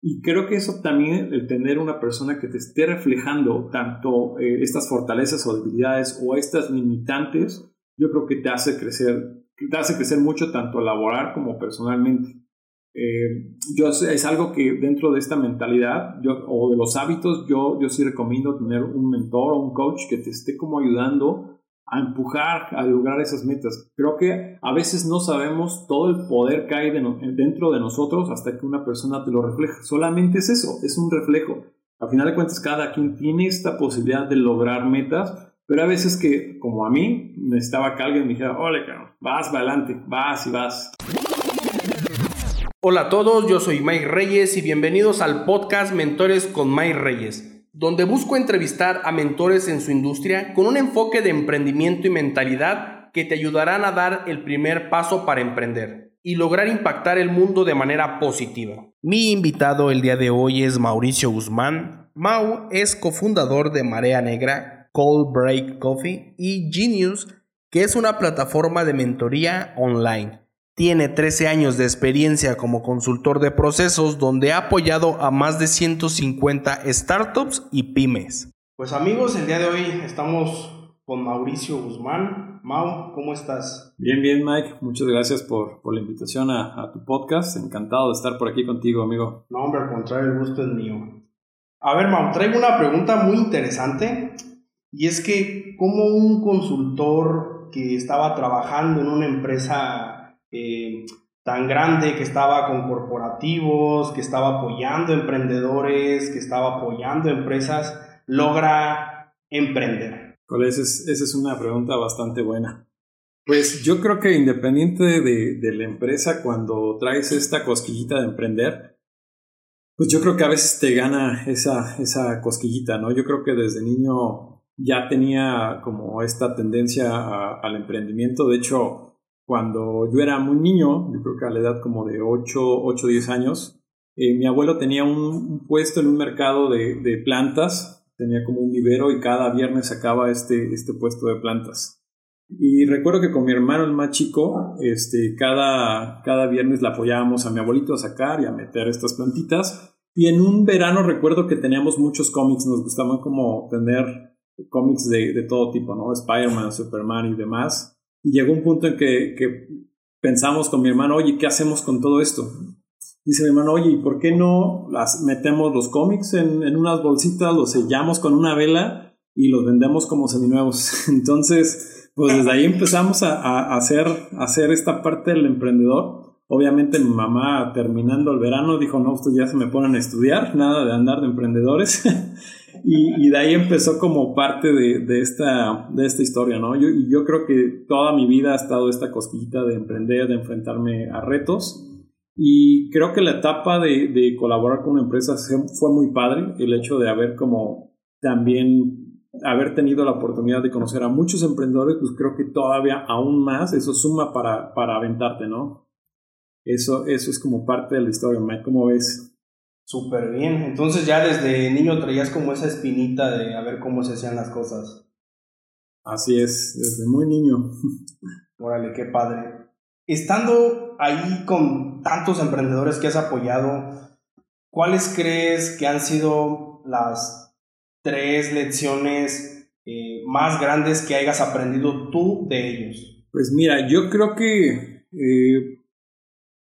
Y creo que eso también, el tener una persona que te esté reflejando tanto eh, estas fortalezas o debilidades o estas limitantes, yo creo que te hace crecer, te hace crecer mucho tanto laboral como personalmente. Eh, yo es algo que dentro de esta mentalidad yo, o de los hábitos, yo, yo sí recomiendo tener un mentor o un coach que te esté como ayudando a empujar a lograr esas metas. Creo que a veces no sabemos todo el poder que hay dentro de nosotros hasta que una persona te lo refleja. Solamente es eso, es un reflejo. A final de cuentas, cada quien tiene esta posibilidad de lograr metas, pero a veces que, como a mí, necesitaba que alguien me dijera, ole, vas adelante, vas y vas. Hola a todos, yo soy Mike Reyes y bienvenidos al podcast Mentores con Mike Reyes donde busco entrevistar a mentores en su industria con un enfoque de emprendimiento y mentalidad que te ayudarán a dar el primer paso para emprender y lograr impactar el mundo de manera positiva. Mi invitado el día de hoy es Mauricio Guzmán. Mau es cofundador de Marea Negra, Cold Break Coffee y Genius, que es una plataforma de mentoría online tiene 13 años de experiencia como consultor de procesos donde ha apoyado a más de 150 startups y pymes. Pues amigos, el día de hoy estamos con Mauricio Guzmán. Mau, ¿cómo estás? Bien, bien Mike, muchas gracias por, la invitación a, tu podcast. Encantado de estar por aquí contigo, amigo. No, hombre, al contrario, el gusto es mío. A ver, Mau, traigo una pregunta muy interesante y es que como un consultor que estaba trabajando en una empresa eh, tan grande que estaba con corporativos, que estaba apoyando emprendedores, que estaba apoyando empresas, logra emprender? Pues esa es, una pregunta bastante buena. Pues yo creo que independiente de, la empresa, cuando traes esta cosquillita de emprender, pues yo creo que a veces te gana esa, esa cosquillita, ¿no? Yo creo que desde niño ya tenía como esta tendencia al emprendimiento. De hecho, cuando yo era muy niño, yo creo que a la edad como de 8, o 10 años, eh, mi abuelo tenía un, puesto en un mercado de, plantas, tenía como un vivero y cada viernes sacaba este, este puesto de plantas. Y recuerdo que con mi hermano el más chico, este, cada, cada viernes le apoyábamos a mi abuelito a sacar y a meter estas plantitas. Y en un verano recuerdo que teníamos muchos cómics, nos gustaban como tener cómics de, de todo tipo, ¿no? Spider-Man, Superman y demás. Llegó un punto en que, pensamos con mi hermano, oye, ¿qué hacemos con todo esto? Dice mi hermano, oye, ¿y por qué no las metemos los cómics en, unas bolsitas, los sellamos con una vela y los vendemos como seminuevos? Entonces, pues desde ahí empezamos a, a, hacer, a hacer esta parte del emprendedor. Obviamente mi mamá terminando el verano dijo, no, ustedes ya se me ponen a estudiar, nada de andar de emprendedores. y, de ahí empezó como parte de, esta, de esta historia, ¿no? Yo, y yo creo que toda mi vida ha estado esta cosquillita de emprender, de enfrentarme a retos. Y creo que la etapa de, de colaborar con una empresa fue muy padre, el hecho de haber como también haber tenido la oportunidad de conocer a muchos emprendedores, pues creo que todavía aún más eso suma para, para aventarte, ¿no? Eso, eso es como parte de la historia, Mike, ¿cómo ves? Súper bien. Entonces ya desde niño traías como esa espinita de a ver cómo se hacían las cosas. Así es, desde muy niño. Órale, qué padre. Estando ahí con tantos emprendedores que has apoyado, ¿cuáles crees que han sido las tres lecciones eh, más grandes que hayas aprendido tú de ellos? Pues mira, yo creo que eh,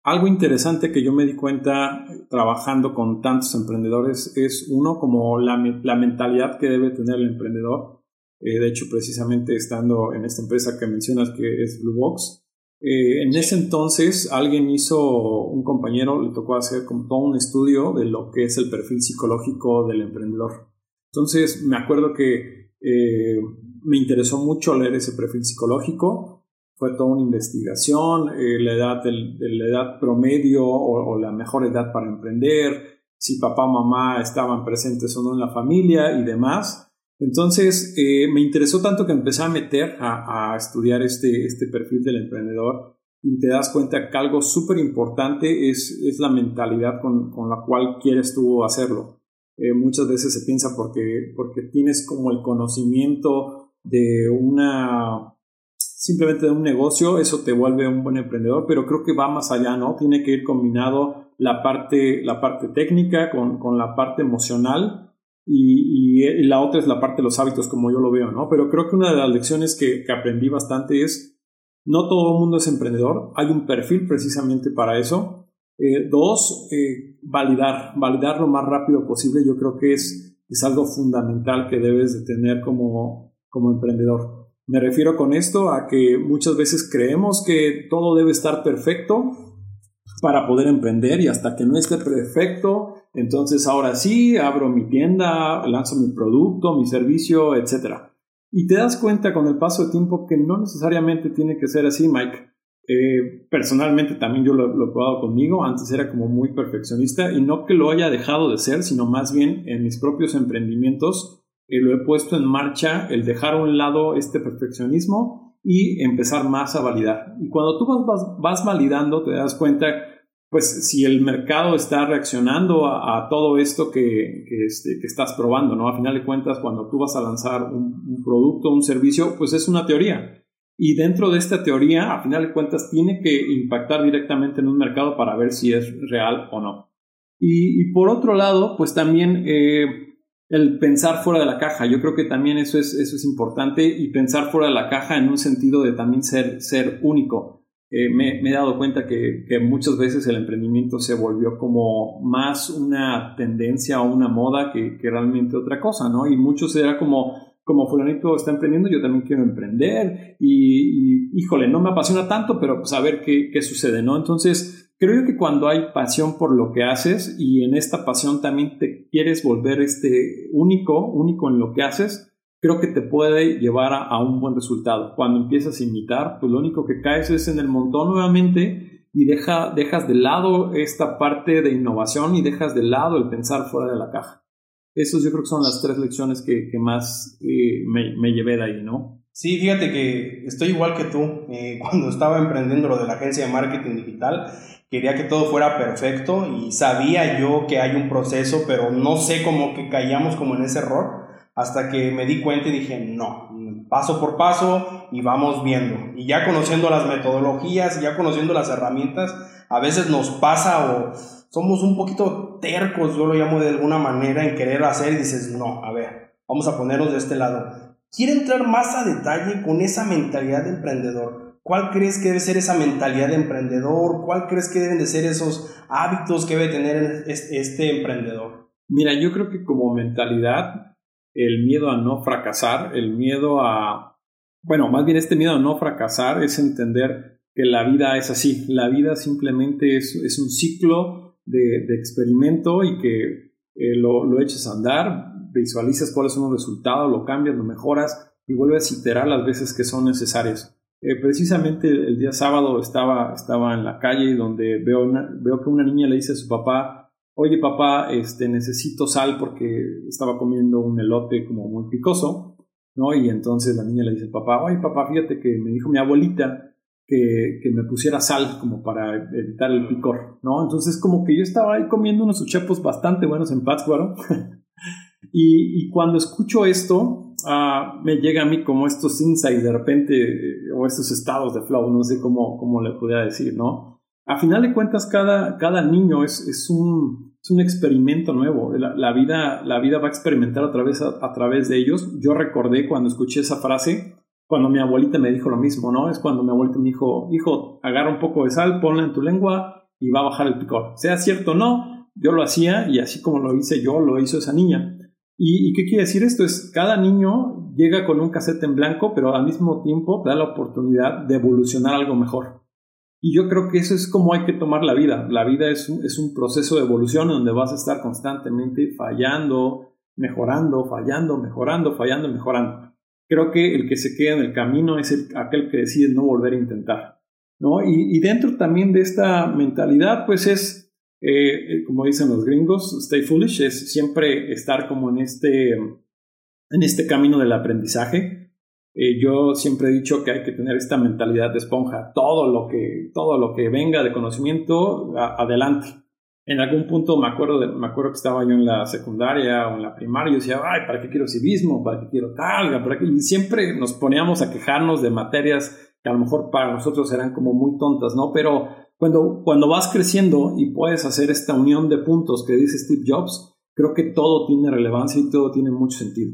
algo interesante que yo me di cuenta trabajando con tantos emprendedores es uno como la, mentalidad que debe tener el emprendedor. Eh, de hecho, precisamente estando en esta empresa que mencionas que es Bluebox, eh, en ese entonces alguien hizo, un compañero le tocó hacer como todo un estudio de lo que es el perfil psicológico del emprendedor. Entonces me acuerdo que eh, me interesó mucho leer ese perfil psicológico fue toda una investigación, eh, la, edad la edad promedio o, la mejor edad para emprender, si papá o mamá estaban presentes o no en la familia y demás. Entonces eh, me interesó tanto que empecé a meter a, a, estudiar este, este perfil del emprendedor y te das cuenta que algo súper importante es, es la mentalidad con, con, la cual quieres tú hacerlo. Eh, muchas veces se piensa porque, porque tienes como el conocimiento de una simplemente de un negocio, eso te vuelve un buen emprendedor, pero creo que va más allá, ¿no? Tiene que ir combinado la parte, la parte técnica con, con la parte emocional y, la otra es la parte de los hábitos como yo lo veo, ¿no? Pero creo que una de las lecciones que, que aprendí bastante es, no todo el mundo es emprendedor, hay un perfil precisamente para eso. Eh, dos, eh, validar, validar lo más rápido posible, yo creo que es, es algo fundamental que debes de tener como, como emprendedor. Me refiero con esto a que muchas veces creemos que todo debe estar perfecto para poder emprender y hasta que no esté perfecto, entonces ahora sí, abro mi tienda, lanzo mi producto, mi servicio, etc. Y te das cuenta con el paso del tiempo que no necesariamente tiene que ser así, Mike. Eh, personalmente también yo lo, lo, he probado conmigo, antes era como muy perfeccionista y no que lo haya dejado de ser, sino más bien en mis propios emprendimientos lo he puesto en marcha el dejar a un lado este perfeccionismo y empezar más a validar. Y cuando tú vas, vas, validando te das cuenta pues si el mercado está reaccionando a, todo esto que, este, que, estás probando, ¿no? A final de cuentas, cuando tú vas a lanzar un, un producto, un servicio, pues es una teoría. Y dentro de esta teoría, a final de cuentas, tiene que impactar directamente en un mercado para ver si es real o no. Y, y por otro lado, pues también eh, el pensar fuera de la caja. Yo creo que también eso es, eso es importante y pensar fuera de la caja en un sentido de también ser, ser único. Eh, me, he dado cuenta que, que, muchas veces el emprendimiento se volvió como más una tendencia o una moda que, que realmente otra cosa, ¿no? Y muchos era como, como fulanito está emprendiendo, yo también quiero emprender y, y, híjole, no me apasiona tanto, pero pues a ver qué, qué sucede, ¿no? Entonces, creo que cuando hay pasión por lo que haces y en esta pasión también te quieres volver este único, único en lo que haces, creo que te puede llevar a, un buen resultado. Cuando empiezas a imitar, pues lo único que caes es en el montón nuevamente y deja, dejas de lado esta parte de innovación y dejas de lado el pensar fuera de la caja. Esos yo creo que son las tres lecciones que, más eh, me, llevé de ahí, ¿no? Sí, fíjate que estoy igual que tú. Eh, cuando estaba emprendiendo lo de la agencia de marketing digital, quería que todo fuera perfecto y sabía yo que hay un proceso, pero no sé cómo que caíamos como en ese error hasta que me di cuenta y dije, no, paso por paso y vamos viendo. Y ya conociendo las metodologías, ya conociendo las herramientas, a veces nos pasa o somos un poquito tercos, yo lo llamo de alguna manera, en querer hacer y dices, no, a ver, vamos a ponernos de este lado. Quiero entrar más a detalle con esa mentalidad de emprendedor. ¿Cuál crees que debe ser esa mentalidad de emprendedor? ¿Cuál crees que deben de ser esos hábitos que debe tener este emprendedor? Mira, yo creo que como mentalidad el miedo a no fracasar, el miedo a, bueno, más bien este miedo a no fracasar es entender que la vida es así, la vida simplemente es, un ciclo de, experimento y que eh, lo, eches a andar, visualizas cuáles son los resultados, lo cambias, lo mejoras y vuelves a iterar las veces que son necesarias. Eh, precisamente el día sábado estaba, estaba en la calle donde veo, veo que una niña le dice a su papá, oye papá, este, necesito sal porque estaba comiendo un elote como muy picoso, ¿no? Y entonces la niña le dice al papá, oye papá, fíjate que me dijo mi abuelita que, que, me pusiera sal como para evitar el picor, ¿no? Entonces como que yo estaba ahí comiendo unos uchepos bastante buenos en Pátzcuaro y, y, cuando escucho esto, uh, me llega a mí como estos insights de repente, o estos estados de flow, no sé cómo, cómo le pudiera decir, ¿no? a final de cuentas, cada, cada niño es, es, un, es un experimento nuevo. La, la, vida, la vida va a experimentar a través, a, través de ellos. Yo recordé cuando escuché esa frase, cuando mi abuelita me dijo lo mismo, ¿no? Es cuando mi abuelita me dijo, hijo, agarra un poco de sal, ponla en tu lengua y va a bajar el picor. Sea cierto o no, yo lo hacía y así como lo hice yo, lo hizo esa niña. ¿Y, ¿Y, qué quiere decir esto? Es cada niño llega con un casete en blanco, pero al mismo tiempo da la oportunidad de evolucionar algo mejor. Y yo creo que eso es como hay que tomar la vida. La vida es un, es un proceso de evolución donde vas a estar constantemente fallando, mejorando, fallando, mejorando, fallando, mejorando. Creo que el que se queda en el camino es el, aquel que decide no volver a intentar. ¿no? Y dentro también de esta mentalidad, pues es, eh, como dicen los gringos, stay foolish, es siempre estar como en este, en este camino del aprendizaje eh, yo siempre he dicho que hay que tener esta mentalidad de esponja. Todo lo que, todo lo que venga de conocimiento, adelante. En algún punto me acuerdo, de, me acuerdo que estaba yo en la secundaria o en la primaria y decía, ay, ¿para qué quiero civismo? ¿Para qué quiero tal? ¿Para qué? Y siempre nos poníamos a quejarnos de materias que a lo mejor para nosotros eran como muy tontas, ¿no? Pero cuando, cuando vas creciendo y puedes hacer esta unión de puntos que dice Steve Jobs, creo que todo tiene relevancia y todo tiene mucho sentido.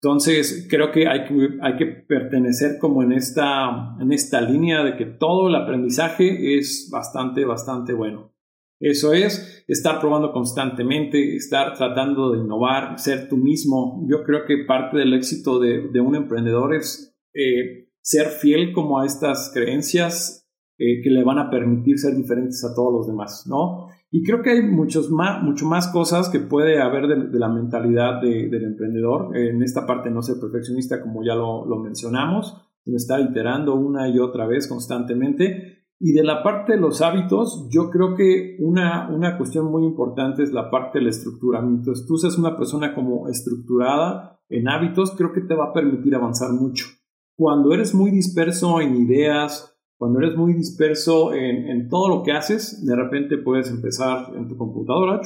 Entonces, creo que hay que, hay que pertenecer como en esta, en esta línea de que todo el aprendizaje es bastante, bastante bueno. Eso es estar probando constantemente, estar tratando de innovar, ser tú mismo. Yo creo que parte del éxito de, de un emprendedor es eh, ser fiel como a estas creencias eh, que le van a permitir ser diferentes a todos los demás, ¿no? Y creo que hay muchos más, mucho más cosas que puede haber de, la mentalidad del emprendedor. En esta parte no ser perfeccionista, como ya lo, mencionamos, sino estar iterando una y otra vez constantemente. Y de la parte de los hábitos, yo creo que una, una cuestión muy importante es la parte del estructuramiento. Si tú seas una persona como estructurada en hábitos, creo que te va a permitir avanzar mucho. Cuando eres muy disperso en ideas, cuando eres muy disperso en, todo lo que haces, de repente puedes empezar en tu computadora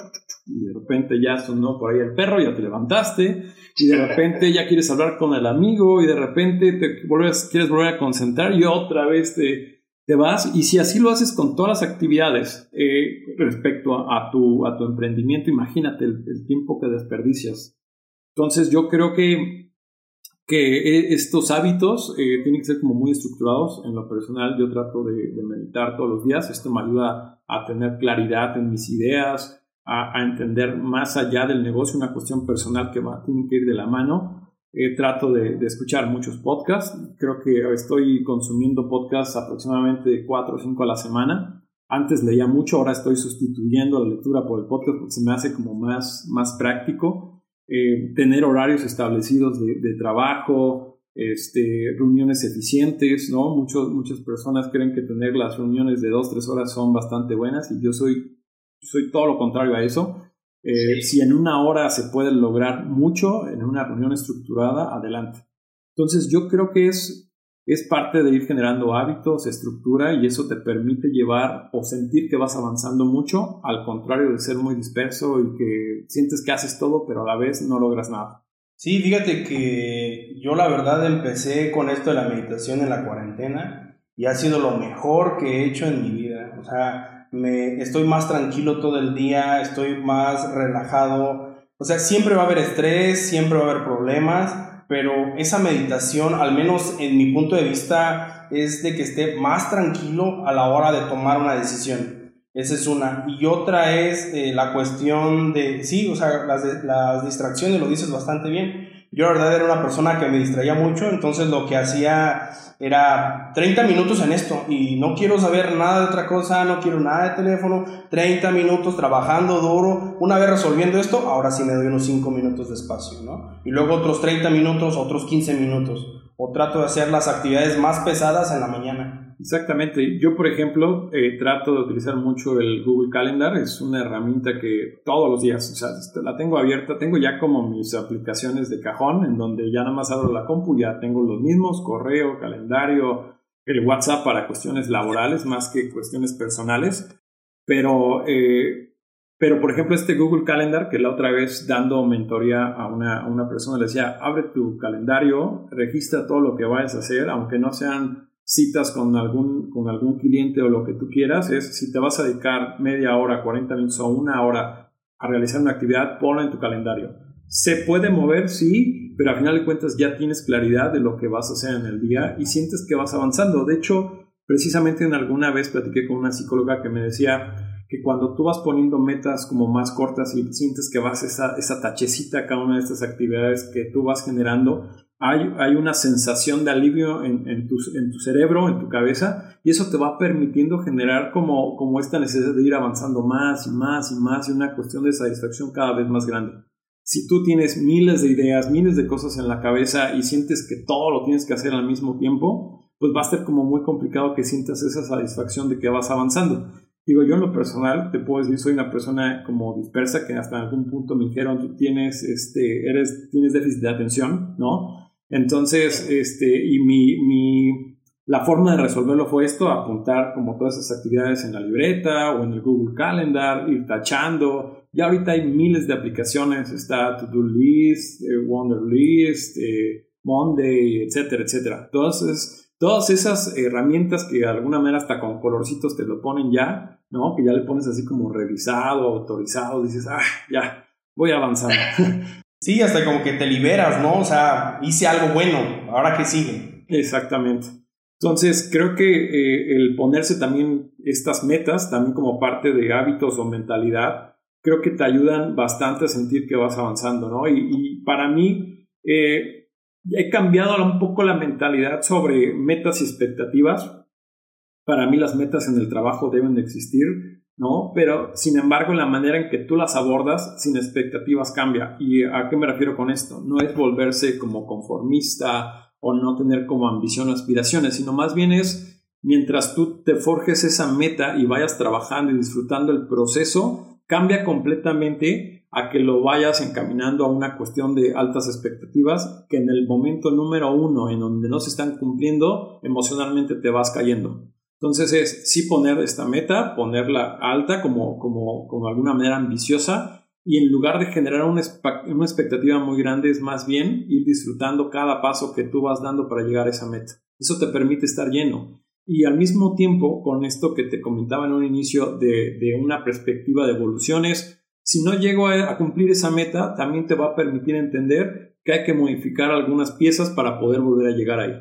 y de repente ya sonó por ahí el perro, ya te levantaste y de repente ya quieres hablar con el amigo y de repente te vuelves, quieres volver a concentrar y otra vez te, te vas. Y si así lo haces con todas las actividades eh, respecto a, tu, a tu emprendimiento, imagínate el tiempo que desperdicias. Entonces yo creo que que e, estos hábitos eh, tienen que ser como muy estructurados. En lo personal yo trato de, meditar todos los días. Esto me ayuda a tener claridad en mis ideas, a, entender más allá del negocio una cuestión personal que va, tiene que ir de la mano. Eh, trato de, escuchar muchos podcasts. Creo que estoy consumiendo podcasts aproximadamente 4 o 5 a la semana. Antes leía mucho, ahora estoy sustituyendo la lectura por el podcast porque se me hace como más, más práctico. Eh, tener horarios establecidos de, trabajo, este, reuniones eficientes, ¿no? muchas personas creen que tener las reuniones de dos, tres horas son bastante buenas y yo soy, soy todo lo contrario a eso. Eh, si en una hora se puede lograr mucho en una reunión estructurada, adelante. Entonces yo creo que es es parte de ir generando hábitos, estructura y eso te permite llevar o sentir que vas avanzando mucho, al contrario de ser muy disperso y que sientes que haces todo pero a la vez no logras nada. Sí, fíjate que yo la verdad empecé con esto de la meditación en la cuarentena y ha sido lo mejor que he hecho en mi vida. O sea, me estoy más tranquilo todo el día, estoy más relajado. O sea, siempre va a haber estrés, siempre va a haber problemas, pero esa meditación, al menos en mi punto de vista, es de que esté más tranquilo a la hora de tomar una decisión. Esa es una. Y otra es eh, la cuestión de, sí, o sea, las, las distracciones, lo dices bastante bien. Yo la verdad era una persona que me distraía mucho, entonces lo que hacía era 30 minutos en esto y no quiero saber nada de otra cosa, no quiero nada de teléfono, 30 minutos trabajando duro, una vez resolviendo esto, ahora sí me doy unos 5 minutos de espacio, ¿no? Y luego otros 30 minutos, otros 15 minutos, o trato de hacer las actividades más pesadas en la mañana. Exactamente. Yo, por ejemplo, eh, trato de utilizar mucho el Google Calendar. Es una herramienta que todos los días, o sea, la tengo abierta. Tengo ya como mis aplicaciones de cajón, en donde ya nada más abro la compu, ya tengo los mismos, correo, calendario, el WhatsApp para cuestiones laborales más que cuestiones personales. Pero, eh, pero por ejemplo, este Google Calendar, que la otra vez dando mentoría a una, a una persona le decía, abre tu calendario, registra todo lo que vayas a hacer, aunque no sean citas con algún, con algún cliente o lo que tú quieras, es si te vas a dedicar media hora, 40 minutos o una hora a realizar una actividad, ponla en tu calendario. Se puede mover, sí, pero al final de cuentas ya tienes claridad de lo que vas a hacer en el día y sientes que vas avanzando. De hecho, precisamente en alguna vez platiqué con una psicóloga que me decía que cuando tú vas poniendo metas como más cortas y sientes que vas esa, esa tachecita a cada una de estas actividades que tú vas generando, hay, una sensación de alivio en, tu, cerebro, en tu cabeza, y eso te va permitiendo generar como, esta necesidad de ir avanzando más y más y más y una cuestión de satisfacción cada vez más grande. Si tú tienes miles de ideas, miles de cosas en la cabeza y sientes que todo lo tienes que hacer al mismo tiempo, pues va a ser como muy complicado que sientas esa satisfacción de que vas avanzando. Digo, yo en lo personal te puedo decir, soy una persona como dispersa que hasta algún punto me dijeron, tú tienes, este, eres, tienes déficit de atención, ¿no? Entonces, este, y mi, mi, la forma de resolverlo fue esto, apuntar como todas esas actividades en la libreta o en el Google Calendar, ir tachando. Ya ahorita hay miles de aplicaciones, está To-Do List, eh, Wonder List, eh, Monday, etcétera, etcétera. Entonces, todas esas herramientas que de alguna manera hasta con colorcitos te lo ponen ya, ¿no? Que ya le pones así como revisado, autorizado, dices, ah, ya, voy avanzando. Sí, hasta como que te liberas, ¿no? O sea, hice algo bueno, ahora que sigue. Exactamente. Entonces, creo que eh, el ponerse también estas metas, también como parte de hábitos o mentalidad, creo que te ayudan bastante a sentir que vas avanzando, ¿no? Y, para mí, eh, he cambiado un poco la mentalidad sobre metas y expectativas. Para mí las metas en el trabajo deben de existir, ¿no? Pero, sin embargo, la manera en que tú las abordas sin expectativas cambia. ¿Y a qué me refiero con esto? No es volverse como conformista o no tener como ambición o aspiraciones, sino más bien es mientras tú te forjes esa meta y vayas trabajando y disfrutando el proceso, cambia completamente a que lo vayas encaminando a una cuestión de altas expectativas que en el momento número uno en donde no se están cumpliendo, emocionalmente te vas cayendo. Entonces es sí poner esta meta, ponerla alta como, como, como alguna manera ambiciosa y en lugar de generar una, una expectativa muy grande es más bien ir disfrutando cada paso que tú vas dando para llegar a esa meta. Eso te permite estar lleno. Y al mismo tiempo, con esto que te comentaba en un inicio de, de una perspectiva de evoluciones, si no llego a, cumplir esa meta, también te va a permitir entender que hay que modificar algunas piezas para poder volver a llegar ahí.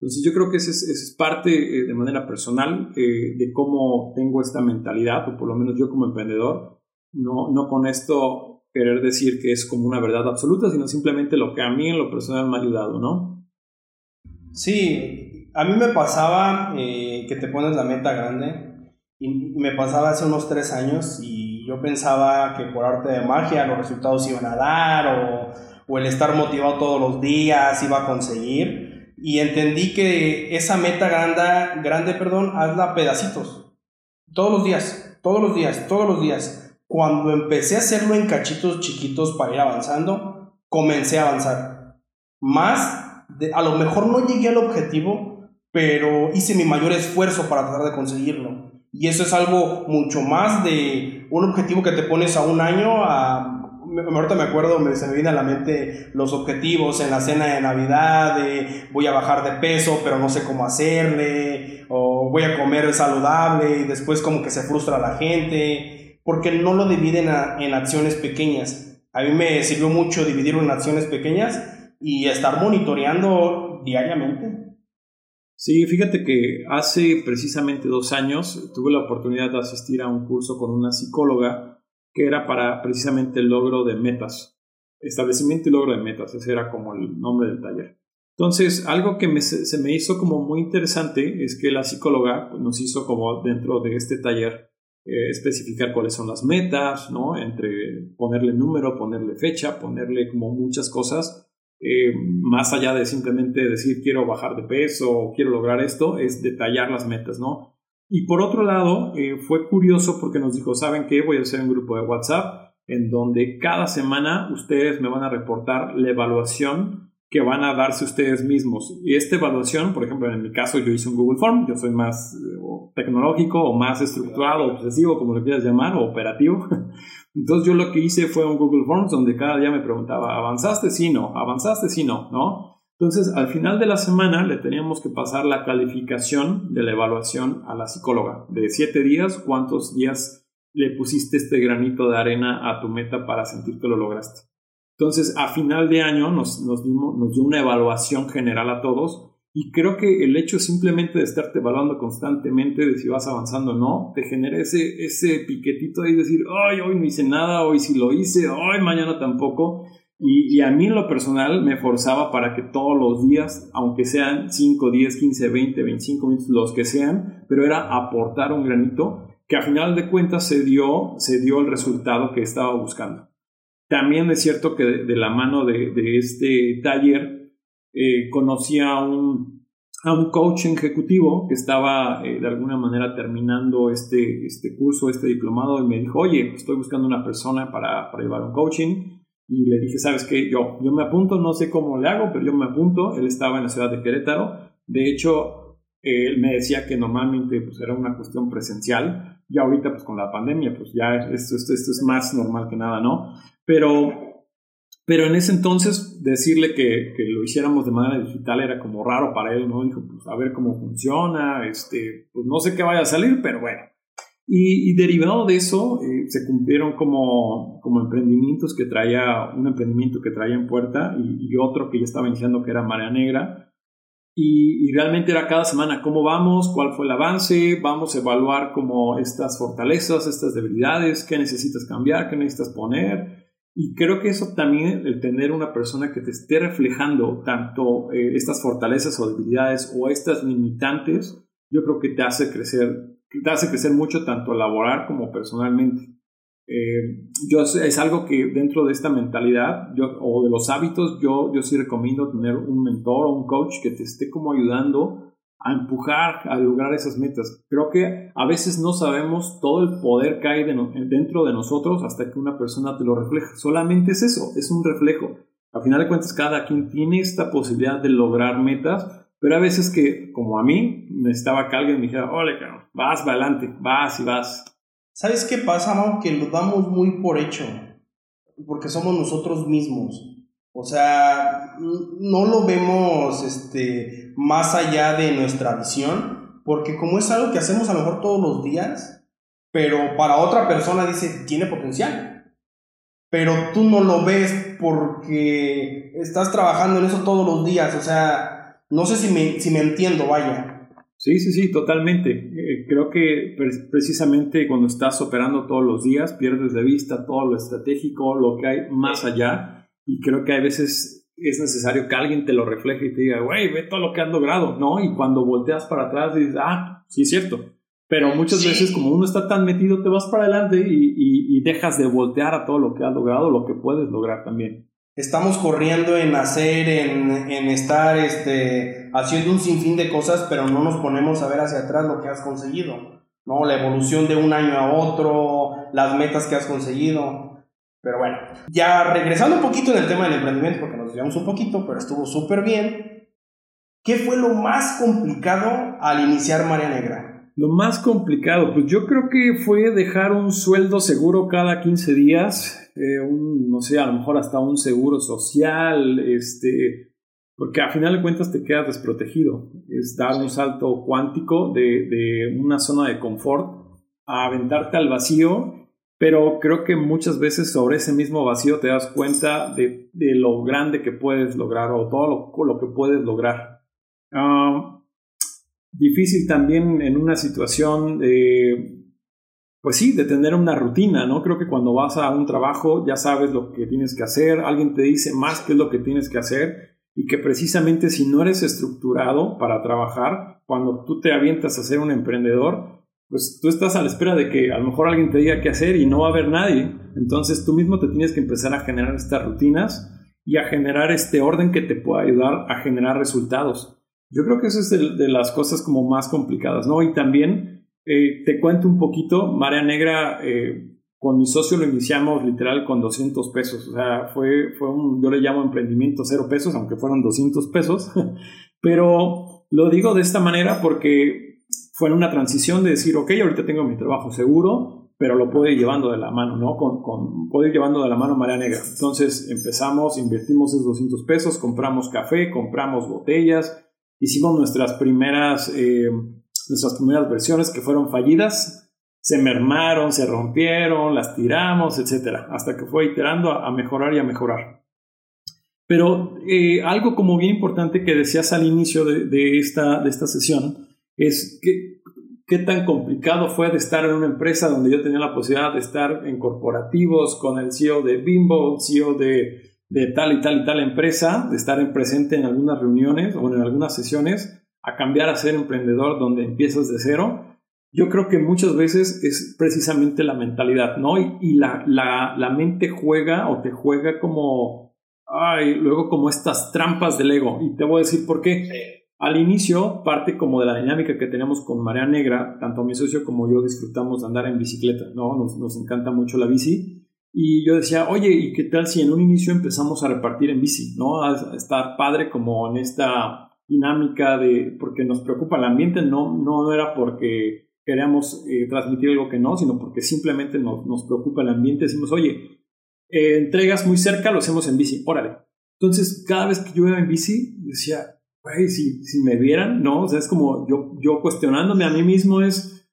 Entonces yo creo que esa es, parte eh, de manera personal eh, de cómo tengo esta mentalidad, o por lo menos yo como emprendedor, no, no con esto querer decir que es como una verdad absoluta, sino simplemente lo que a mí en lo personal me ha ayudado, ¿no? Sí, a mí me pasaba eh, que te pones la meta grande y me pasaba hace unos tres años y yo pensaba que por arte de magia los resultados iban a dar o, o el estar motivado todos los días iba a conseguir y entendí que esa meta grande, perdón, hazla pedacitos. Todos los días, todos los días, todos los días. Cuando empecé a hacerlo en cachitos chiquitos para ir avanzando, comencé a avanzar. Más, de, a lo mejor no llegué al objetivo, pero hice mi mayor esfuerzo para tratar de conseguirlo. Y eso es algo mucho más de un objetivo que te pones a un año a ahorita me acuerdo, me, se me viene a la mente los objetivos en la cena de Navidad, voy a bajar de peso, pero no sé cómo hacerle, o voy a comer saludable, y después como que se frustra la gente, porque no lo dividen en acciones pequeñas. A mí me sirvió mucho dividirlo en acciones pequeñas y estar monitoreando diariamente. Sí, fíjate que hace precisamente dos años tuve la oportunidad de asistir a un curso con una psicóloga que era para precisamente el logro de metas. Establecimiento y logro de metas, ese era como el nombre del taller. Entonces, algo que se me hizo como muy interesante es que la psicóloga nos hizo como dentro de este taller eh, especificar cuáles son las metas, ¿no? Entre ponerle número, ponerle fecha, ponerle como muchas cosas, eh, más allá de simplemente decir quiero bajar de peso o quiero lograr esto, es detallar las metas, ¿no? Y por otro lado, eh, fue curioso porque nos dijo, ¿saben qué? Voy a hacer un grupo de WhatsApp en donde cada semana ustedes me van a reportar la evaluación que van a darse ustedes mismos. Y esta evaluación, por ejemplo, en mi caso yo hice un Google Form, yo soy más eh, tecnológico o más estructurado, obsesivo, como lo quieras llamar, o operativo. Entonces yo lo que hice fue un Google Forms donde cada día me preguntaba, ¿avanzaste? Sí, no, ¿avanzaste? Sí, no, ¿no? Entonces, al final de la semana le teníamos que pasar la calificación de la evaluación a la psicóloga. De siete días, ¿cuántos días le pusiste este granito de arena a tu meta para sentir que lo lograste? Entonces, a final de año nos, nos, nos dio una evaluación general a todos y creo que el hecho simplemente de estarte evaluando constantemente de si vas avanzando o no, te genera ese, ese piquetito de decir, ay, hoy no hice nada, hoy sí lo hice, ay, mañana tampoco. Y, a mí en lo personal me forzaba para que todos los días, aunque sean 5, 10, 15, 20, 25 minutos, los que sean, pero era aportar un granito que a final de cuentas se dio, se dio el resultado que estaba buscando. También es cierto que de, la mano de, este taller eh, conocí a un, a un coach ejecutivo que estaba eh, de alguna manera terminando este, este curso, este diplomado, y me dijo, oye, estoy buscando una persona para, para llevar un coaching y le dije, ¿sabes qué? Yo, yo me apunto, no sé cómo le hago, pero yo me apunto. Él estaba en la ciudad de Querétaro. De hecho, él me decía que normalmente pues, era una cuestión presencial. Y ahorita, pues con la pandemia, pues ya esto, esto, esto es más normal que nada, ¿no? Pero Pero en ese entonces decirle que, que, lo hiciéramos de manera digital era como raro para él, ¿no? Dijo, pues a ver cómo funciona, este, pues no sé qué vaya a salir, pero bueno. Y, derivado de eso, eh, se cumplieron como, como emprendimientos que traía, un emprendimiento que traía en puerta y, otro que ya estaba iniciando que era Marea Negra. Y, y, realmente era cada semana cómo vamos, cuál fue el avance, vamos a evaluar como estas fortalezas, estas debilidades, qué necesitas cambiar, qué necesitas poner. Y creo que eso también, el tener una persona que te esté reflejando tanto eh, estas fortalezas o debilidades o estas limitantes, yo creo que te hace crecer, te hace crecer mucho tanto laboral como personalmente. Eh, yo, es algo que dentro de esta mentalidad o de los hábitos, yo, yo sí recomiendo tener un mentor o un coach que te esté como ayudando a empujar a lograr esas metas. Creo que a veces no sabemos todo el poder que dentro de nosotros hasta que una persona te lo refleja. Solamente es eso, es un reflejo. A final de cuentas, cada quien tiene esta posibilidad de lograr metas, pero a veces que, como a mí, necesitaba que alguien me dijera, ole, vas para adelante, vas y vas. ¿Sabes qué pasa, Mau? Que lo damos muy por hecho, porque somos nosotros mismos. O sea, no lo vemos este, más allá de nuestra visión, porque como es algo que hacemos a lo mejor todos los días, pero para otra persona dice, tiene potencial. Pero tú no lo ves porque estás trabajando en eso todos los días. O sea, no sé si me, si me entiendo, vaya. Sí, sí, sí, totalmente. Eh, creo que precisamente cuando estás operando todos los días, pierdes de vista todo lo estratégico, lo que hay más allá y creo que a veces es necesario que alguien te lo refleje y te diga, güey, ve todo lo que has logrado, ¿no? Y cuando volteas para atrás dices, ah, sí es cierto. Pero muchas veces como uno está tan metido, te vas para adelante y, y, dejas de voltear a todo lo que has logrado, lo que puedes lograr también. Estamos corriendo en hacer, en, en estar este, haciendo un sinfín de cosas, pero no nos ponemos a ver hacia atrás lo que has conseguido, ¿no? La evolución de un año a otro, las metas que has conseguido. Pero bueno, ya regresando un poquito en el tema del emprendimiento, porque nos desviamos un poquito, pero estuvo súper bien. ¿Qué fue lo más complicado al iniciar María Negra? Lo más complicado, pues yo creo que fue dejar un sueldo seguro cada 15 días, eh, un, no sé, a lo mejor hasta un seguro social, este, porque a final de cuentas te quedas desprotegido. Es dar un salto cuántico de, de una zona de confort a aventarte al vacío pero creo que muchas veces sobre ese mismo vacío te das cuenta de, lo grande que puedes lograr o todo lo, que puedes lograr. Ah, difícil también en una situación de, pues sí, de tener una rutina, ¿no? Creo que cuando vas a un trabajo ya sabes lo que tienes que hacer, alguien te dice más qué es lo que tienes que hacer y que precisamente si no eres estructurado para trabajar, cuando tú te avientas a ser un emprendedor, pues tú estás a la espera de que a lo mejor alguien te diga qué hacer y no va a haber nadie. Entonces tú mismo te tienes que empezar a generar estas rutinas y a generar este orden que te pueda ayudar a generar resultados. Yo creo que eso es de, las cosas como más complicadas, ¿no? Y también eh, te cuento un poquito, Marea Negra, eh, con mi socio lo iniciamos literal con 200 pesos, o sea, fue, fue un, yo le llamo emprendimiento cero pesos, aunque fueron 200 pesos, pero lo digo de esta manera porque fue una transición de decir, ok, ahorita tengo mi trabajo seguro, pero lo puedo ir llevando de la mano, ¿no? Con, con, puedo ir llevando de la mano Marea Negra. Entonces empezamos, invertimos esos 200 pesos, compramos café, compramos botellas, hicimos nuestras primeras, eh, nuestras primeras versiones que fueron fallidas, se mermaron, se rompieron, las tiramos, etcétera, hasta que fue iterando a, mejorar y a mejorar. Pero eh, algo como bien importante que decías al inicio de, esta, de esta sesión es que, qué tan complicado fue de estar en una empresa donde yo tenía la posibilidad de estar en corporativos con el CEO de Bimbo, CEO de, de tal y tal y tal empresa, de estar presente en algunas reuniones o en algunas sesiones, a cambiar a ser emprendedor donde empiezas de cero. Yo creo que muchas veces es precisamente la mentalidad, ¿no? Y, y la, la, la, mente juega o te juega como, ay, luego como estas trampas del ego. Y te voy a decir por qué. Al inicio, parte como de la dinámica que tenemos con Marea Negra, tanto mi socio como yo disfrutamos de andar en bicicleta, ¿no? Nos, nos encanta mucho la bici. Y yo decía, oye, ¿y qué tal si en un inicio empezamos a repartir en bici, ¿no? A, estar padre como en esta dinámica de, porque nos preocupa el ambiente, no, no era porque queríamos eh, transmitir algo que no, sino porque simplemente nos, nos preocupa el ambiente. Decimos, oye, eh, entregas muy cerca, lo hacemos en bici, órale. Entonces, cada vez que yo iba en bici, decía, güey, si, si me vieran, ¿no? O sea, es como yo, yo cuestionándome a mí mismo, es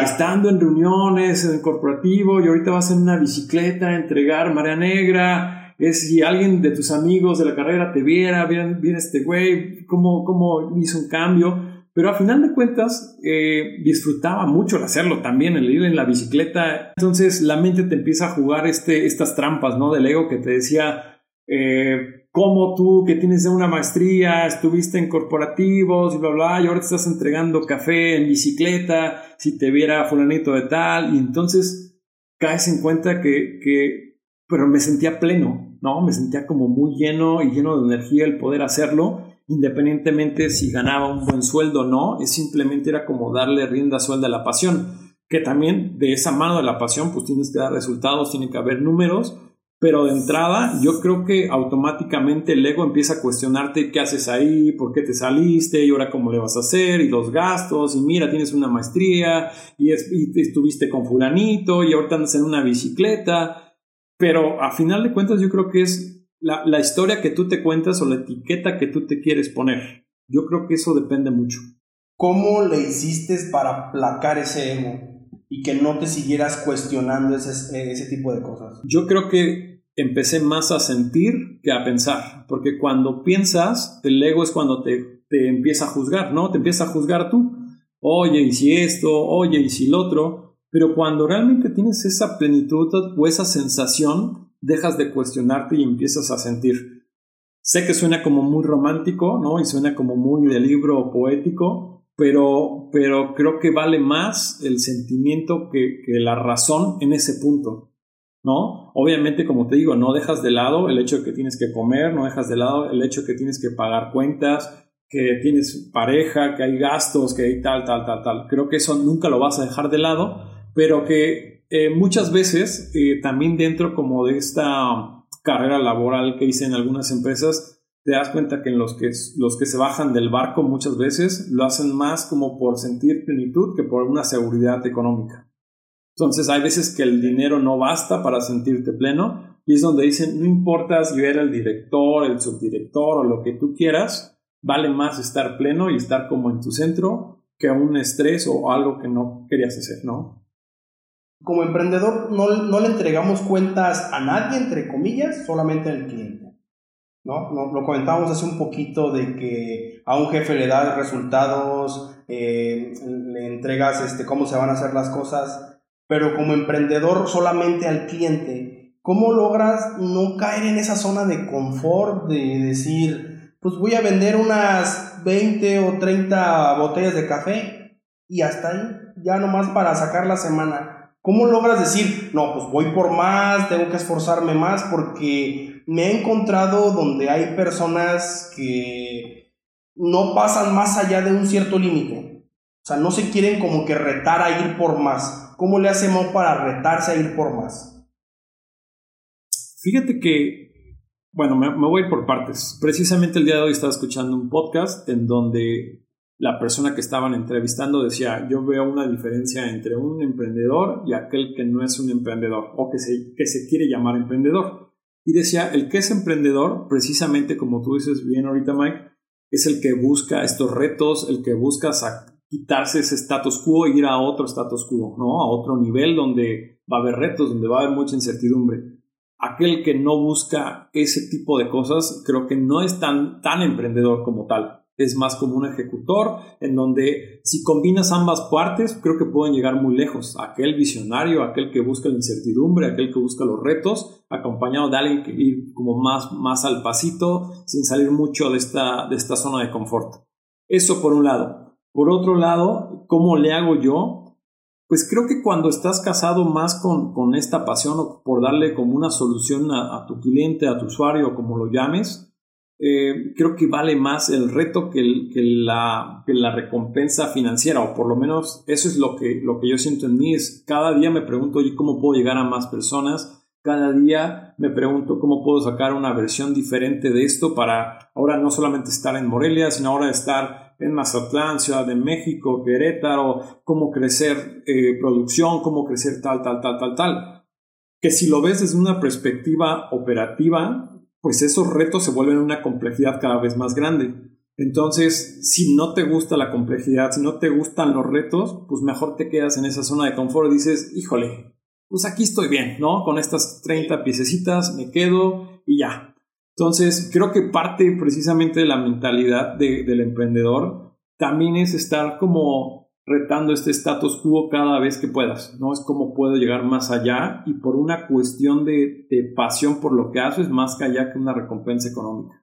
estando en reuniones, en el corporativo, y ahorita vas en una bicicleta a entregar marea negra, es si alguien de tus amigos de la carrera te viera, viene este güey, cómo, cómo hizo un cambio. Pero a final de cuentas, eh, disfrutaba mucho el hacerlo también, el ir en la bicicleta. Entonces la mente te empieza a jugar este, estas trampas, ¿no? Del ego que te decía, eh, cómo tú que tienes una maestría, estuviste en corporativos y bla, bla, y ahora te estás entregando café en bicicleta, si te viera fulanito de tal, y entonces caes en cuenta que, que, pero me sentía pleno, ¿no? Me sentía como muy lleno y lleno de energía el poder hacerlo independientemente si ganaba un buen sueldo o no, es simplemente era como darle rienda suelda a la pasión, que también de esa mano de la pasión pues tienes que dar resultados, tiene que haber números, pero de entrada yo creo que automáticamente el ego empieza a cuestionarte qué haces ahí, por qué te saliste y ahora cómo le vas a hacer y los gastos y mira, tienes una maestría y, estuviste con fulanito y ahorita andas en una bicicleta, pero a final de cuentas yo creo que es la, historia que tú te cuentas o la etiqueta que tú te quieres poner. Yo creo que eso depende mucho. ¿Cómo le hiciste para placar ese ego y que no te siguieras cuestionando ese, ese tipo de cosas? Yo creo que empecé más a sentir que a pensar, porque cuando piensas, el ego es cuando te, te empieza a juzgar, ¿no? Te empieza a juzgar tú. Oye, y si esto, oye, y si lo otro. Pero cuando realmente tienes esa plenitud o esa sensación, dejas de cuestionarte y empiezas a sentir. Sé que suena como muy romántico, ¿no? Y suena como muy de libro poético, pero, pero creo que vale más el sentimiento que, que la razón en ese punto, ¿no? Obviamente, como te digo, no dejas de lado el hecho de que tienes que comer, no dejas de lado el hecho de que tienes que pagar cuentas, que tienes pareja, que hay gastos, que hay tal, tal, tal, tal. Creo que eso nunca lo vas a dejar de lado, pero que eh, muchas veces eh, también dentro como de esta carrera laboral que hice en algunas empresas, te das cuenta que los que, los que se bajan del barco muchas veces lo hacen más como por sentir plenitud que por una seguridad económica. Entonces hay veces que el dinero no basta para sentirte pleno y es donde dicen, no importa si eres el director, el subdirector o lo que tú quieras, vale más estar pleno y estar como en tu centro que un estrés o algo que no querías hacer, ¿no? Como emprendedor no, le entregamos cuentas a nadie, entre comillas, solamente al cliente. ¿no? Lo comentábamos hace un poquito de que a un jefe le das resultados, eh, le entregas este, cómo se van a hacer las cosas, pero como emprendedor solamente al cliente, ¿cómo logras no caer en esa zona de confort de decir, pues voy a vender unas 20 o 30 botellas de café y hasta ahí, ya nomás para sacar la semana? ¿Cómo logras decir, no, pues voy por más, tengo que esforzarme más? Porque me he encontrado donde hay personas que no pasan más allá de un cierto límite. O sea, no se quieren como que retar a ir por más. ¿Cómo le hacemos para retarse a ir por más? Fíjate que, bueno, me, me voy por partes. Precisamente el día de hoy estaba escuchando un podcast en donde la persona que estaban entrevistando decía, yo veo una diferencia entre un emprendedor y aquel que no es un emprendedor o que se, que se quiere llamar emprendedor. Y decía, el que es emprendedor, precisamente como tú dices bien ahorita, Mike, es el que busca estos retos, el que busca quitarse ese status quo e ir a otro status quo, ¿no? A otro nivel donde va a haber retos, donde va a haber mucha incertidumbre. Aquel que no busca ese tipo de cosas, creo que no es tan, tan emprendedor como tal es más como un ejecutor, en donde si combinas ambas partes, creo que pueden llegar muy lejos. Aquel visionario, aquel que busca la incertidumbre, aquel que busca los retos, acompañado de alguien que ir como más, más al pasito, sin salir mucho de esta, de esta zona de confort. Eso por un lado. Por otro lado, ¿cómo le hago yo? Pues creo que cuando estás casado más con, con esta pasión o por darle como una solución a, a tu cliente, a tu usuario, como lo llames, eh, creo que vale más el reto que, la, la, recompensa financiera, o por lo menos eso es lo que, lo que yo siento en mí, es cada día me pregunto, oye, ¿cómo puedo llegar a más personas? Cada día me pregunto cómo puedo sacar una versión diferente de esto para ahora no solamente estar en Morelia, sino ahora estar en Mazatlán, Ciudad de México, Querétaro, cómo crecer eh, producción, cómo crecer tal, tal, tal, tal, tal que si lo ves desde una perspectiva operativa, pues esos retos se vuelven una complejidad cada vez más grande. Entonces, si no te gusta la complejidad, si no te gustan los retos, pues mejor te quedas en esa zona de confort y dices, híjole, pues aquí estoy bien, ¿no? Con estas 30 piececitas me quedo y ya. Entonces, creo que parte precisamente de la mentalidad del emprendedor también es estar como retando este status quo cada vez que puedas, ¿no? Es como puedo llegar más allá y por una cuestión de, pasión por lo que haces, más que allá que una recompensa económica.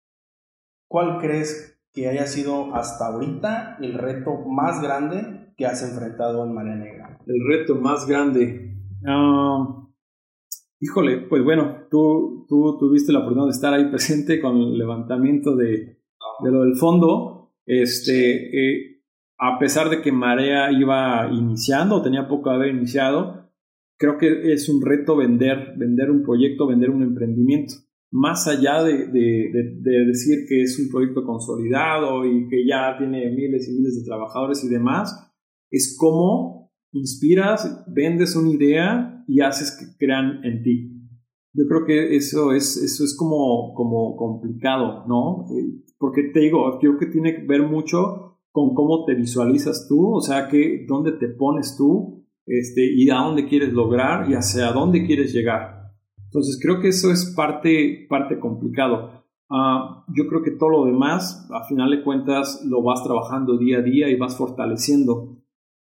¿Cuál crees que haya sido hasta ahorita el reto más grande que has enfrentado en María Negra? El reto más grande. Ah, híjole, pues bueno, tú, tú tuviste la oportunidad de estar ahí presente con el levantamiento de, de lo del fondo. Este, eh, a pesar de que Marea iba iniciando, tenía poco de haber iniciado, creo que es un reto vender, vender un proyecto, vender un emprendimiento. Más allá de, decir que es un proyecto consolidado y que ya tiene miles y miles de trabajadores y demás, es cómo inspiras, vendes una idea y haces que crean en ti. Yo creo que eso es, eso es como, como complicado, ¿no? Eh, porque te digo, creo que tiene que ver mucho con cómo te visualizas tú, o sea, que, dónde te pones tú este, y a dónde quieres lograr y hacia dónde quieres llegar. Entonces creo que eso es parte, parte complicado. Ah, yo creo que todo lo demás, a final de cuentas, lo vas trabajando día a día y vas fortaleciendo.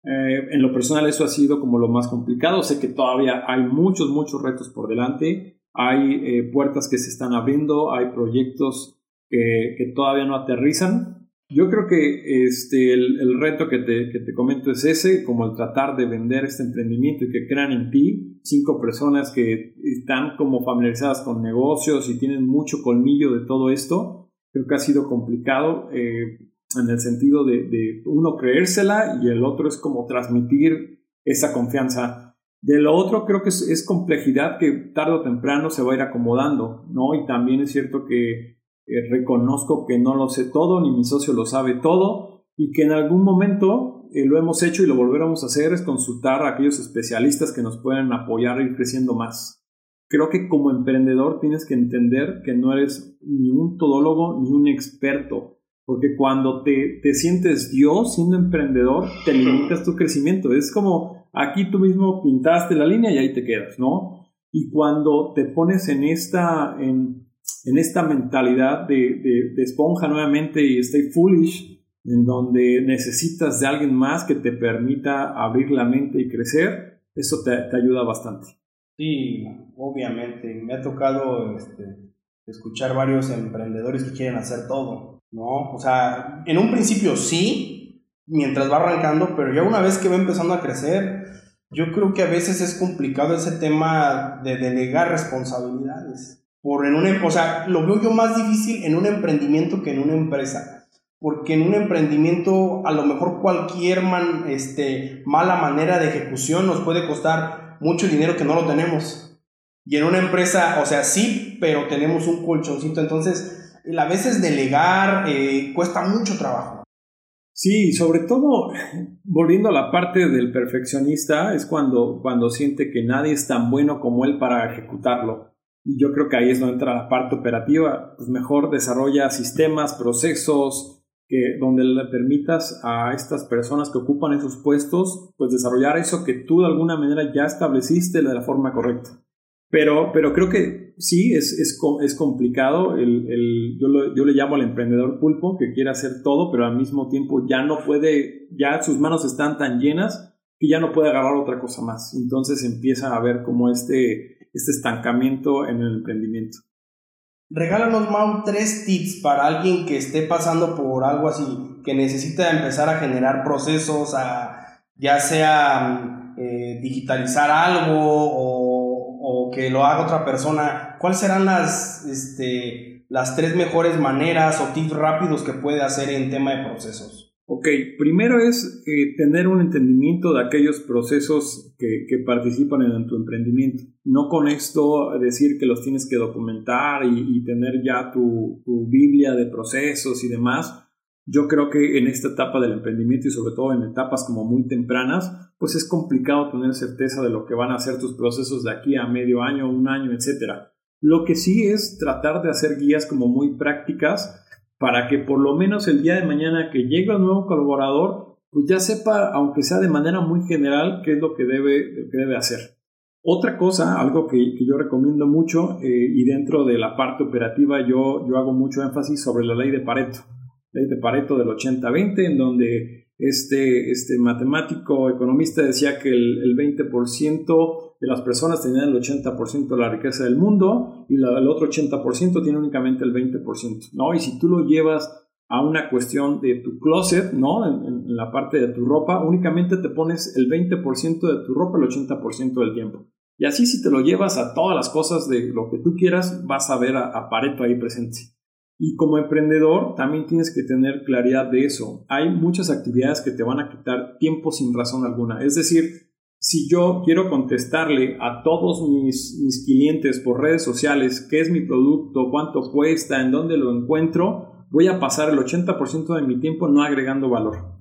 Eh, en lo personal eso ha sido como lo más complicado. Sé que todavía hay muchos, muchos retos por delante. Hay eh, puertas que se están abriendo, hay proyectos que, que todavía no aterrizan, yo creo que este, el, reto que te, que te, comento es ese, como el tratar de vender este emprendimiento y que crean en ti, cinco personas que están como familiarizadas con negocios y tienen mucho colmillo de todo esto, creo que ha sido complicado eh, en el sentido de, de, uno creérsela y el otro es como transmitir esa confianza. De lo otro creo que es, es complejidad que tarde o temprano se va a ir acomodando, ¿no? Y también es cierto que eh, reconozco que no lo sé todo, ni mi socio lo sabe todo, y que en algún momento eh, lo hemos hecho y lo volveremos a hacer, es consultar a aquellos especialistas que nos pueden apoyar a ir creciendo más. Creo que como emprendedor tienes que entender que no eres ni un todólogo ni un experto, porque cuando te, te sientes Dios siendo emprendedor, te limitas tu crecimiento. Es como aquí tú mismo pintaste la línea y ahí te quedas, ¿no? Y cuando te pones en esta, en, en esta mentalidad de, esponja nuevamente y stay foolish, en donde necesitas de alguien más que te permita abrir la mente y crecer, eso te, ayuda bastante. Sí, obviamente. Me ha tocado este, escuchar varios emprendedores que quieren hacer todo, ¿no? O sea, en un principio sí, mientras va arrancando, pero ya una vez que va empezando a crecer, yo creo que a veces es complicado ese tema de delegar responsabilidades por en una, o sea, lo veo yo más difícil en un emprendimiento que en una empresa. Porque en un emprendimiento a lo mejor cualquier man, este, mala manera de ejecución nos puede costar mucho dinero que no lo tenemos. Y en una empresa, o sea, sí, pero tenemos un colchoncito. Entonces, a veces delegar eh, cuesta mucho trabajo. Sí, sobre todo, volviendo a la parte del perfeccionista, es cuando, cuando siente que nadie es tan bueno como él para ejecutarlo. Y yo creo que ahí es donde entra la parte operativa. Pues mejor desarrolla sistemas, procesos, que, donde le permitas a estas personas que ocupan esos puestos, pues desarrollar eso que tú de alguna manera ya estableciste de la forma correcta. Pero, pero creo que sí, es, es, es complicado. El, el, yo, lo, yo le llamo al emprendedor pulpo que quiere hacer todo, pero al mismo tiempo ya no puede, ya sus manos están tan llenas que ya no puede agarrar otra cosa más. Entonces empieza a ver como este este estancamiento en el emprendimiento. Regálanos, Mau, tres tips para alguien que esté pasando por algo así, que necesita empezar a generar procesos, a, ya sea eh, digitalizar algo o, que lo haga otra persona. ¿Cuáles serán las, este, las tres mejores maneras o tips rápidos que puede hacer en tema de procesos? Ok, primero es eh, tener un entendimiento de aquellos procesos que, participan en tu emprendimiento. No con esto decir que los tienes que documentar y, tener ya tu, tu, Biblia de procesos y demás. Yo creo que en esta etapa del emprendimiento y sobre todo en etapas como muy tempranas, pues es complicado tener certeza de lo que van a ser tus procesos de aquí a medio año, un año, etc. Lo que sí es tratar de hacer guías como muy prácticas para que por lo menos el día de mañana que llegue el nuevo colaborador, pues ya sepa, aunque sea de manera muy general, qué es lo que debe, que debe hacer. Otra cosa, algo que, yo recomiendo mucho, eh, y dentro de la parte operativa yo, yo hago mucho énfasis sobre la ley de Pareto, ley de Pareto del 80-20, en donde este, este matemático economista decía que el, el 20% de las personas tenían el 80% de la riqueza del mundo y el otro 80% tiene únicamente el 20%, ¿no? Y si tú lo llevas a una cuestión de tu closet, ¿no? En, en, la parte de tu ropa, únicamente te pones el 20% de tu ropa el 80% del tiempo. Y así si te lo llevas a todas las cosas de lo que tú quieras, vas a ver a, a Pareto ahí presente. Y como emprendedor también tienes que tener claridad de eso. Hay muchas actividades que te van a quitar tiempo sin razón alguna. Es decir, si yo quiero contestarle a todos mis, mis clientes por redes sociales qué es mi producto, cuánto cuesta, en dónde lo encuentro, voy a pasar el 80% de mi tiempo no agregando valor.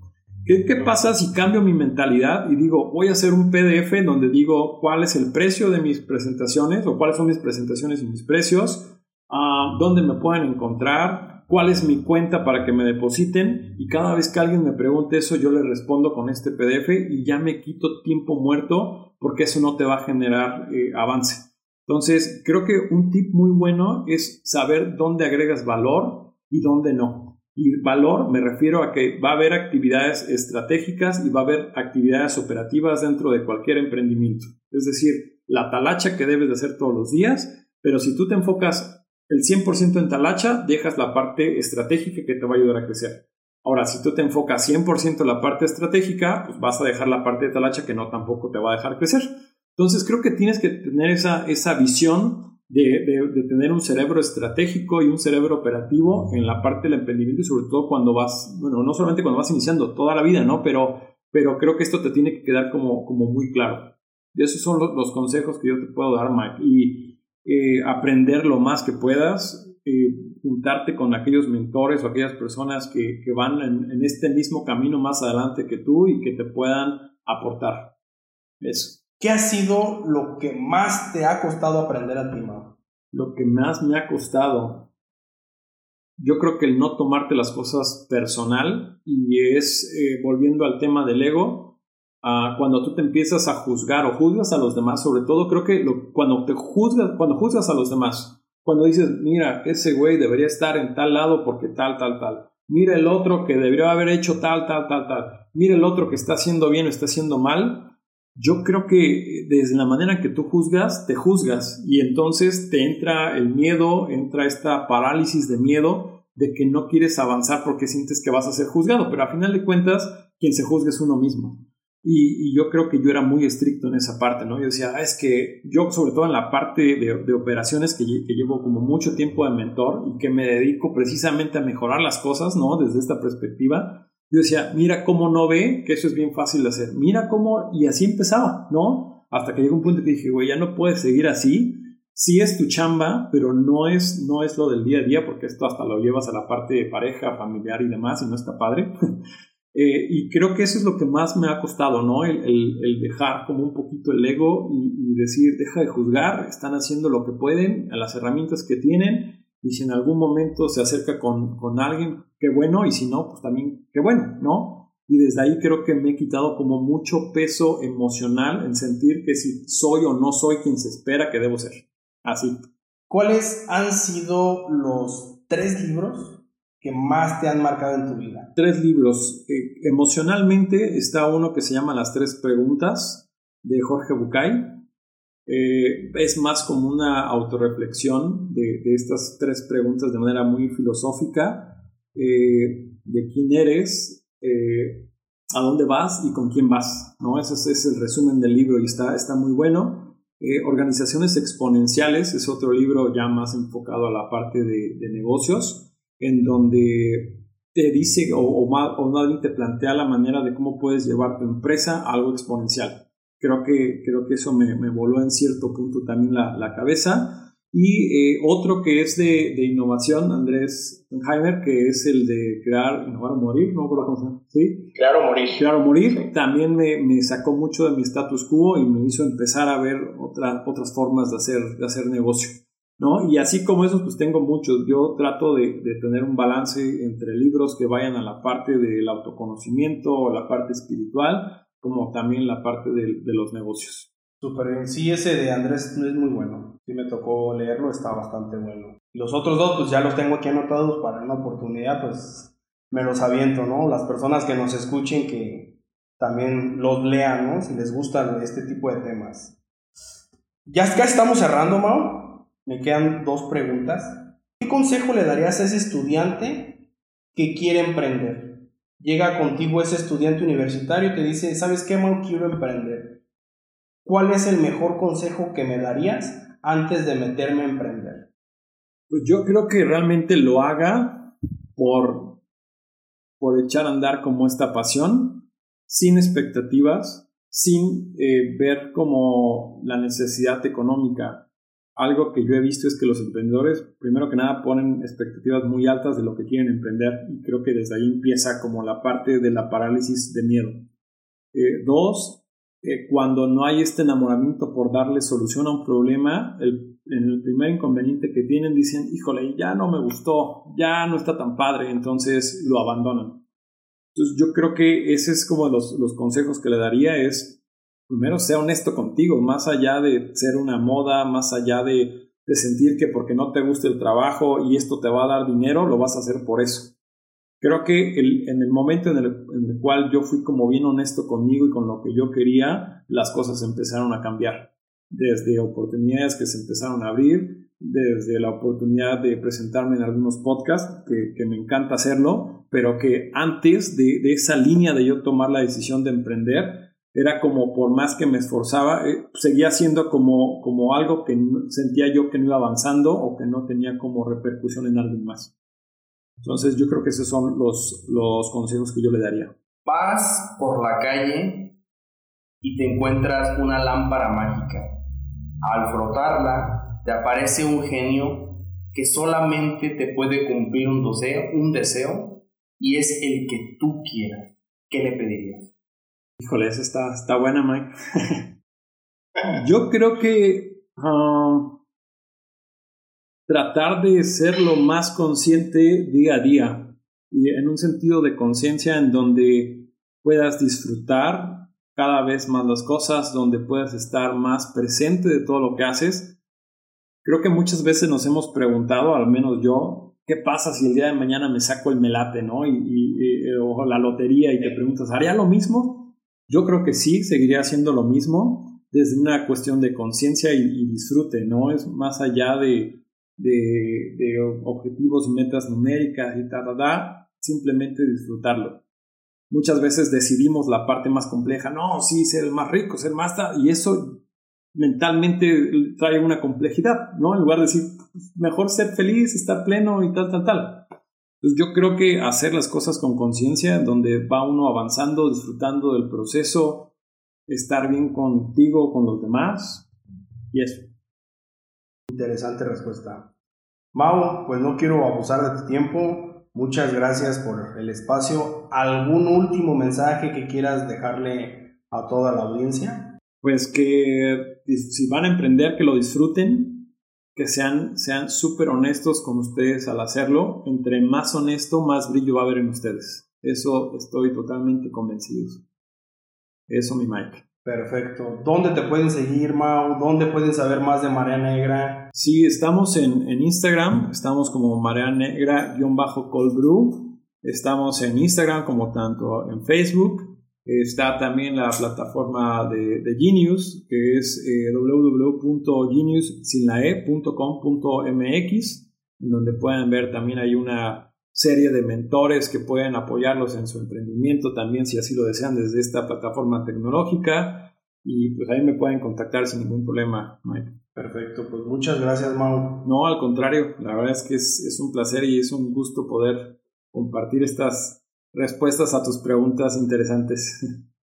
¿Qué, ¿Qué, pasa si cambio mi mentalidad y digo, voy a hacer un PDF donde digo cuál es el precio de mis presentaciones o cuáles son mis presentaciones y mis precios? uh, dónde me pueden encontrar, cuál es mi cuenta para que me depositen y cada vez que alguien me pregunte eso yo le respondo con este PDF y ya me quito tiempo muerto porque eso no te va a generar eh, avance. Entonces, creo que un tip muy bueno es saber dónde agregas valor y dónde no. Y valor me refiero a que va a haber actividades estratégicas y va a haber actividades operativas dentro de cualquier emprendimiento. Es decir, la talacha que debes de hacer todos los días, pero si tú te enfocas el 100% en talacha, dejas la parte estratégica que te va a ayudar a crecer. Ahora, si tú te enfocas 100% en la parte estratégica, pues vas a dejar la parte de talacha que no tampoco te va a dejar crecer. Entonces, creo que tienes que tener esa, esa visión de, de, tener un cerebro estratégico y un cerebro operativo en la parte del emprendimiento y sobre todo cuando vas, bueno, no solamente cuando vas iniciando, toda la vida, ¿no? Pero, pero creo que esto te tiene que quedar como, como muy claro. Y esos son los, los consejos que yo te puedo dar, Mike. Y, eh, aprender lo más que puedas, eh, juntarte con aquellos mentores o aquellas personas que, que van en, en, este mismo camino más adelante que tú y que te puedan aportar. Eso. ¿Qué ha sido lo que más te ha costado aprender a ti, Mau? Lo que más me ha costado. Yo creo que el no tomarte las cosas personal y es, eh, volviendo al tema del ego, Uh, cuando tú te empiezas a juzgar o juzgas a los demás, sobre todo creo que lo, cuando te juzgas, cuando juzgas a los demás, cuando dices, mira, ese güey debería estar en tal lado porque tal, tal, tal, mira el otro que debería haber hecho tal, tal, tal, tal, mira el otro que está haciendo bien o está haciendo mal, yo creo que desde la manera que tú juzgas, te juzgas. Y entonces te entra el miedo, entra esta parálisis de miedo de que no quieres avanzar porque sientes que vas a ser juzgado, pero a final de cuentas quien se juzga es uno mismo. Y, yo creo que yo era muy estricto en esa parte, ¿no? Yo decía, ah, es que yo, sobre todo en la parte de, operaciones que, que, llevo como mucho tiempo de mentor y que me dedico precisamente a mejorar las cosas, ¿no? Desde esta perspectiva, yo decía, mira cómo no ve que eso es bien fácil de hacer, mira cómo, y así empezaba, ¿no? Hasta que llegó un punto que dije, güey, ya no puedes seguir así, sí es tu chamba, pero no es, no es lo del día a día, porque esto hasta lo llevas a la parte de pareja, familiar y demás, y no está padre. Eh, y creo que eso es lo que más me ha costado, ¿no? El, el, dejar como un poquito el ego y, y, decir, deja de juzgar, están haciendo lo que pueden, a las herramientas que tienen, y si en algún momento se acerca con, con alguien, qué bueno, y si no, pues también qué bueno, ¿no? Y desde ahí creo que me he quitado como mucho peso emocional en sentir que si soy o no soy quien se espera que debo ser. Así. ¿Cuáles han sido los tres libros que más te han marcado en tu vida? Tres libros. Eh, emocionalmente está uno que se llama Las tres preguntas de Jorge Bucay. Eh, es más como una autorreflexión de, de, estas tres preguntas de manera muy filosófica. Eh, de quién eres, a dónde vas y con quién vas. ¿no? Ese es, el resumen del libro y está, está muy bueno. Organizaciones exponenciales es otro libro ya más enfocado a la parte de negocios en donde te dice o, o, o nadie te plantea la manera de cómo puedes llevar tu empresa a algo exponencial. Creo que, creo que eso me, me voló en cierto punto también la, la cabeza. Y eh, otro que es de, de innovación, Andrés Heimer, que es el de crear, innovar o morir, no ¿sí? Crear o morir. Crear o morir, también me, me, sacó mucho de mi status quo y me hizo empezar a ver otra, otras formas de hacer, de hacer negocio. ¿No? Y así como esos, pues tengo muchos. Yo trato de, de, tener un balance entre libros que vayan a la parte del autoconocimiento o la parte espiritual, como también la parte de, de los negocios. Súper bien. Sí, ese de Andrés es muy bueno. Sí me tocó leerlo, está bastante bueno. Los otros dos, pues ya los tengo aquí anotados para una oportunidad, pues me los aviento, ¿no? Las personas que nos escuchen, que también los lean, ¿no? Si les gusta este tipo de temas. Ya casi estamos cerrando, Mau. Me quedan dos preguntas. ¿Qué consejo le darías a ese estudiante que quiere emprender? Llega contigo ese estudiante universitario y te dice, ¿sabes qué, Mau? Quiero emprender ¿cuál es el mejor consejo que me darías antes de meterme a emprender? Pues yo creo que realmente lo haga por, por echar a andar como esta pasión, sin expectativas, sin eh, ver como la necesidad económica. Algo que yo he visto es que los emprendedores, primero que nada, ponen expectativas muy altas de lo que quieren emprender y creo que desde ahí empieza como la parte de la parálisis de miedo. Eh, dos, cuando no hay este enamoramiento por darle solución a un problema, el, en el primer inconveniente que tienen dicen, híjole, ya no me gustó, ya no está tan padre, entonces lo abandonan. Entonces yo creo que ese es como los, los consejos que le daría es, primero, sea honesto contigo, más allá de ser una moda, más allá de, de sentir que porque no te gusta el trabajo y esto te va a dar dinero, lo vas a hacer por eso. Creo que el, en el momento en el, en el, cual yo fui como bien honesto conmigo y con lo que yo quería, las cosas empezaron a cambiar. Desde oportunidades que se empezaron a abrir, desde la oportunidad de presentarme en algunos podcasts, que, que me encanta hacerlo, pero que antes de, de, esa línea de yo tomar la decisión de emprender, era como por más que me esforzaba, eh, seguía siendo como, como algo que sentía yo que no iba avanzando o que no tenía como repercusión en alguien más. Entonces yo creo que esos son los, los consejos que yo le daría. Vas por la calle y te encuentras una lámpara mágica. Al frotarla, te aparece un genio que solamente te puede cumplir un deseo, un deseo y es el que tú quieras. ¿Qué le pedirías? Híjole, esa está, está buena, Mike. yo creo que uh, tratar de ser lo más consciente día a día y en un sentido de conciencia en donde puedas disfrutar cada vez más las cosas, donde puedas estar más presente de todo lo que haces. Creo que muchas veces nos hemos preguntado, al menos yo, ¿qué pasa si el día de mañana me saco el melate, ¿no? Y, y, o la lotería y te preguntas, ¿haría lo mismo? Yo creo que sí, seguiría haciendo lo mismo desde una cuestión de conciencia y, disfrute, ¿no? Es más allá de, objetivos y metas numéricas y tal, tal, simplemente disfrutarlo. Muchas veces decidimos la parte más compleja, no, sí, ser el más rico, ser más y eso mentalmente trae una complejidad, ¿no? En lugar de decir, mejor ser feliz, estar pleno y tal, tal, tal. Entonces yo creo que hacer las cosas con conciencia, donde va uno avanzando, disfrutando del proceso, estar bien contigo, con los demás, y eso. Interesante respuesta. Mau, pues no quiero abusar de tu tiempo. Muchas gracias por el espacio. ¿Algún último mensaje que quieras dejarle a toda la audiencia? Pues que si van a emprender, que lo disfruten, que sean sean súper honestos con ustedes al hacerlo. Entre más honesto, más brillo va a haber en ustedes. Eso estoy totalmente convencido. Eso, mi Mike. Perfecto. ¿Dónde te pueden seguir, Mau? ¿Dónde pueden saber más de Marea Negra? Sí, estamos en, en Instagram, estamos como Marea Negra-Cold Brew. Estamos en Instagram como tanto en Facebook. Está también la plataforma de, de Genius, que es eh, www.geniussinlae.com.mx, en donde pueden ver también hay una serie de mentores que pueden apoyarlos en su emprendimiento también si así lo desean desde esta plataforma tecnológica y pues ahí me pueden contactar sin ningún problema, Mike. Perfecto, pues muchas gracias, Mau. No, al contrario, la verdad es que es, es un placer y es un gusto poder compartir estas respuestas a tus preguntas interesantes.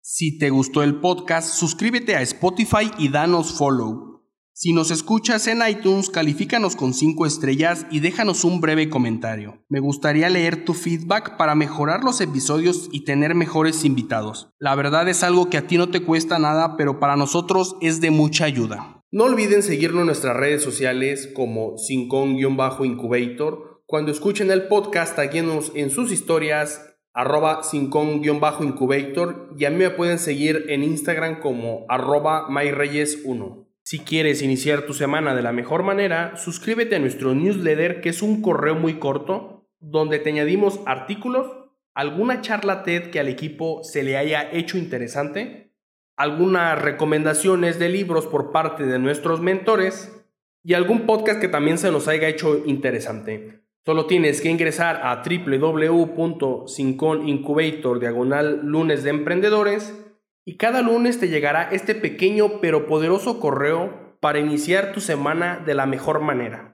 Si te gustó el podcast, suscríbete a Spotify y danos follow. Si nos escuchas en iTunes, califícanos con 5 estrellas y déjanos un breve comentario. Me gustaría leer tu feedback para mejorar los episodios y tener mejores invitados. La verdad es algo que a ti no te cuesta nada, pero para nosotros es de mucha ayuda. No olviden seguirnos en nuestras redes sociales como Sincon-Incubator. Cuando escuchen el podcast, taguenos en sus historias arroba Sincon-Incubator y a mí me pueden seguir en Instagram como arroba MyReyes1. Si quieres iniciar tu semana de la mejor manera, suscríbete a nuestro newsletter que es un correo muy corto donde te añadimos artículos, alguna charla TED que al equipo se le haya hecho interesante, algunas recomendaciones de libros por parte de nuestros mentores y algún podcast que también se nos haya hecho interesante. Solo tienes que ingresar a www.sinconincubator diagonal lunes de emprendedores y cada lunes te llegará este pequeño pero poderoso correo para iniciar tu semana de la mejor manera.